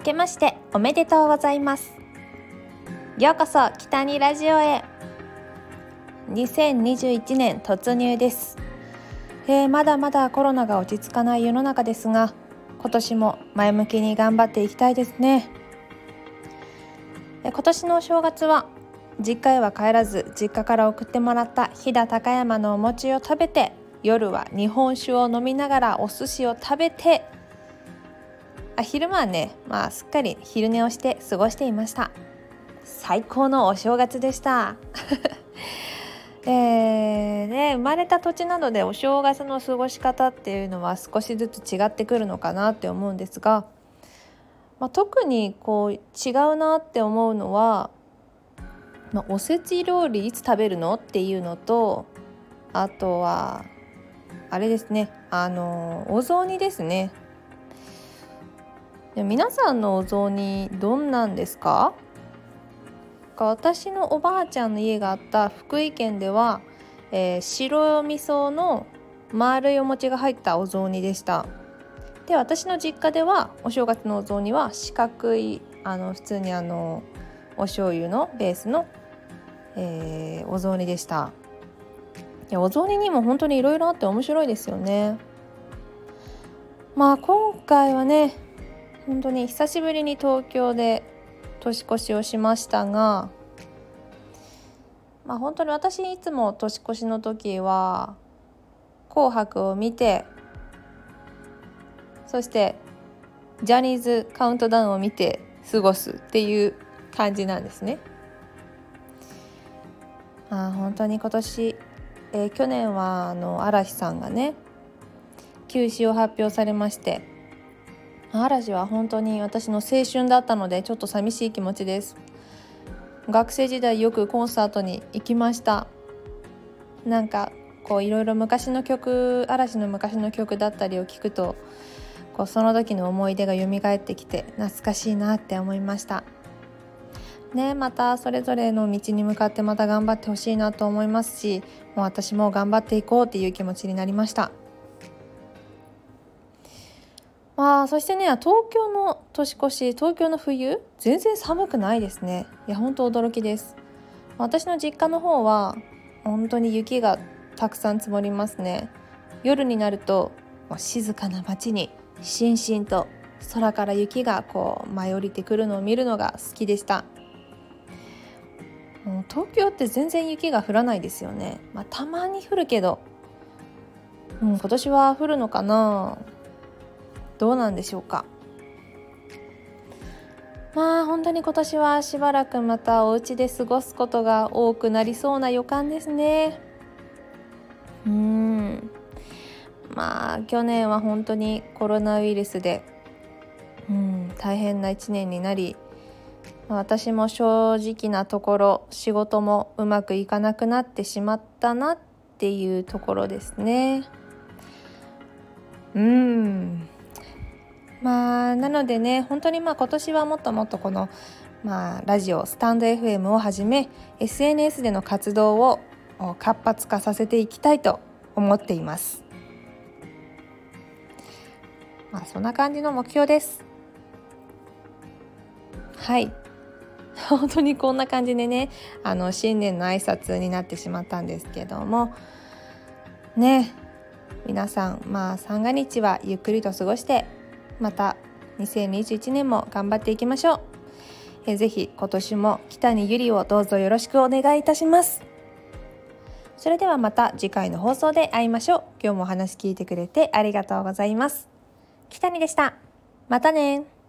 明けましておめでとうございます。ようこそ北にラジオへ。2021年突入です、えー、まだまだコロナが落ち着かない世の中ですが今年も前向きに頑張っていきたいですね。今年のお正月は実家へは帰らず実家から送ってもらった飛騨高山のお餅を食べて夜は日本酒を飲みながらお寿司を食べてあ昼間はねまあすっかり昼寝をして過ごしていました。最高のお正月でした。えーね、生まれた土地などでお正月の過ごし方っていうのは少しずつ違ってくるのかなって思うんですが、まあ、特にこう違うなって思うのは、まあ、おせち料理いつ食べるのっていうのとあとはあれですねあのお雑煮ですね。で皆さんのお雑煮どんなんですか？私のおばあちゃんの家があった福井県では、えー、白味噌の丸いお餅が入ったお雑煮でした。で私の実家ではお正月のお雑煮は四角いあの普通にあのお醤油のベースの、えー、お雑煮でした。いやお雑煮にも本当にいろいろあって面白いですよね。まあ今回はね本当に久しぶりに東京で年越しをしましたがまあ本当に私いつも年越しの時は「紅白」を見てそしてジャニーズカウントダウンを見て過ごすっていう感じなんですね。あ本当に今年、えー、去年はあの嵐さんがね休止を発表されまして嵐は本当に私の青春だったのでちょっと寂しい気持ちです。学生時代よくコンサートに行きました。なんかこういろいろ昔の曲嵐の昔の曲だったりを聞くとこうその時の思い出が蘇ってきて懐かしいなって思いました。ねまたそれぞれの道に向かってまた頑張ってほしいなと思いますしもう私も頑張っていこうっていう気持ちになりました。まあそしてね東京の年越し東京の冬全然寒くないですね。いや本当驚きです。私の実家の方は本当に雪がたくさん積もりますね。夜になると静かな街にしんしんと空から雪がこう舞い降りてくるのを見るのが好きでした。もう東京って全然雪が降らないですよね、まあ、たまに降るけど、うん、今年は降るのかな。どうなんでしょうか？まあ本当に今年はしばらくまたお家で過ごすことが多くなりそうな予感ですね。うん。まあ去年は本当にコロナウイルスでうん大変な1年になり私も正直なところ仕事もうまくいかなくなってしまったなっていうところですね。うん。まあなのでね本当にまあ今年はもっともっとこのまあラジオスタンド FM をはじめ SNS での活動を活発化させていきたいと思っています。まあそんな感じの目標です。はい 本当にこんな感じでねあの新年の挨拶になってしまったんですけどもね皆さんまあ三が日はゆっくりと過ごしてまた2021年も頑張っていきましょう。えぜひ今年も北にゆりをどうぞよろしくお願いいたします。それではまた次回の放送で会いましょう。今日もお話聞いてくれてありがとうございます。北にでした。またね